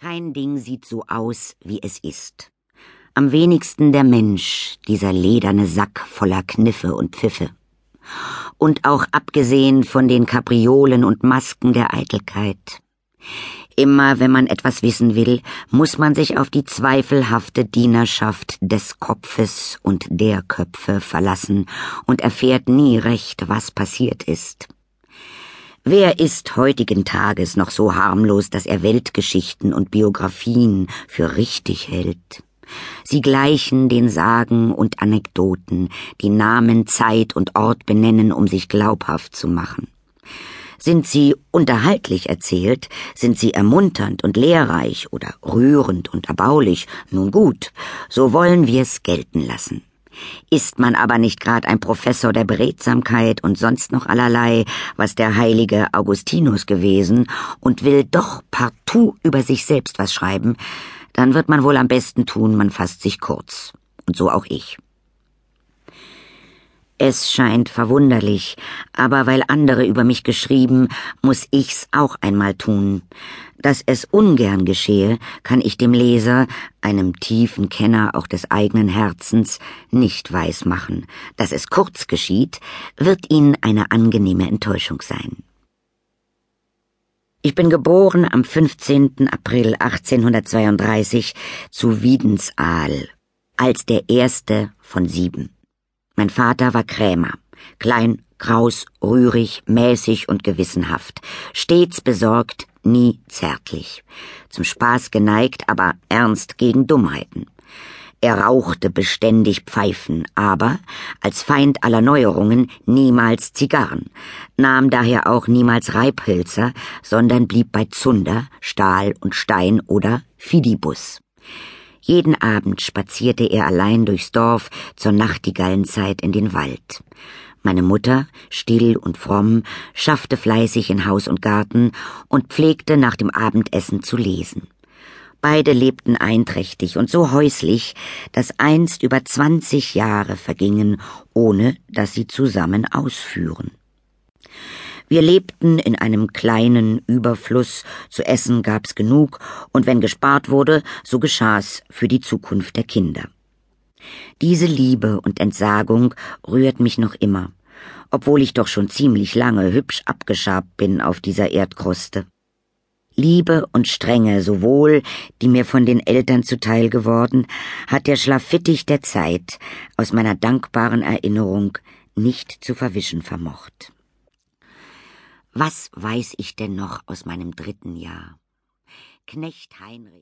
Kein Ding sieht so aus, wie es ist. Am wenigsten der Mensch, dieser lederne Sack voller Kniffe und Pfiffe. Und auch abgesehen von den Kapriolen und Masken der Eitelkeit. Immer wenn man etwas wissen will, muss man sich auf die zweifelhafte Dienerschaft des Kopfes und der Köpfe verlassen und erfährt nie recht, was passiert ist. Wer ist heutigen Tages noch so harmlos, dass er Weltgeschichten und Biografien für richtig hält? Sie gleichen den Sagen und Anekdoten, die Namen, Zeit und Ort benennen, um sich glaubhaft zu machen. Sind sie unterhaltlich erzählt, sind sie ermunternd und lehrreich oder rührend und erbaulich, nun gut, so wollen wir's gelten lassen. Ist man aber nicht grad ein Professor der Beredsamkeit und sonst noch allerlei, was der heilige Augustinus gewesen, und will doch partout über sich selbst was schreiben, dann wird man wohl am besten tun, man fasst sich kurz. Und so auch ich. Es scheint verwunderlich, aber weil andere über mich geschrieben, muss ich's auch einmal tun. Dass es ungern geschehe, kann ich dem Leser, einem tiefen Kenner auch des eigenen Herzens, nicht weismachen. Dass es kurz geschieht, wird Ihnen eine angenehme Enttäuschung sein. Ich bin geboren am 15. April 1832 zu Wiedensaal, als der erste von sieben. Mein Vater war Krämer, klein, kraus, rührig, mäßig und gewissenhaft, stets besorgt, nie zärtlich, zum Spaß geneigt, aber ernst gegen Dummheiten. Er rauchte beständig Pfeifen, aber als Feind aller Neuerungen niemals Zigarren, nahm daher auch niemals Reibhölzer, sondern blieb bei Zunder, Stahl und Stein oder Fidibus. Jeden Abend spazierte er allein durchs Dorf zur Nachtigallenzeit in den Wald. Meine Mutter, still und fromm, schaffte fleißig in Haus und Garten und pflegte nach dem Abendessen zu lesen. Beide lebten einträchtig und so häuslich, dass einst über zwanzig Jahre vergingen, ohne dass sie zusammen ausführen. Wir lebten in einem kleinen Überfluss, zu essen gab's genug, und wenn gespart wurde, so geschah's für die Zukunft der Kinder. Diese Liebe und Entsagung rührt mich noch immer, obwohl ich doch schon ziemlich lange hübsch abgeschabt bin auf dieser Erdkruste. Liebe und Strenge sowohl, die mir von den Eltern zuteil geworden, hat der Schlafittich der Zeit aus meiner dankbaren Erinnerung nicht zu verwischen vermocht. Was weiß ich denn noch aus meinem dritten Jahr? Knecht Heinrich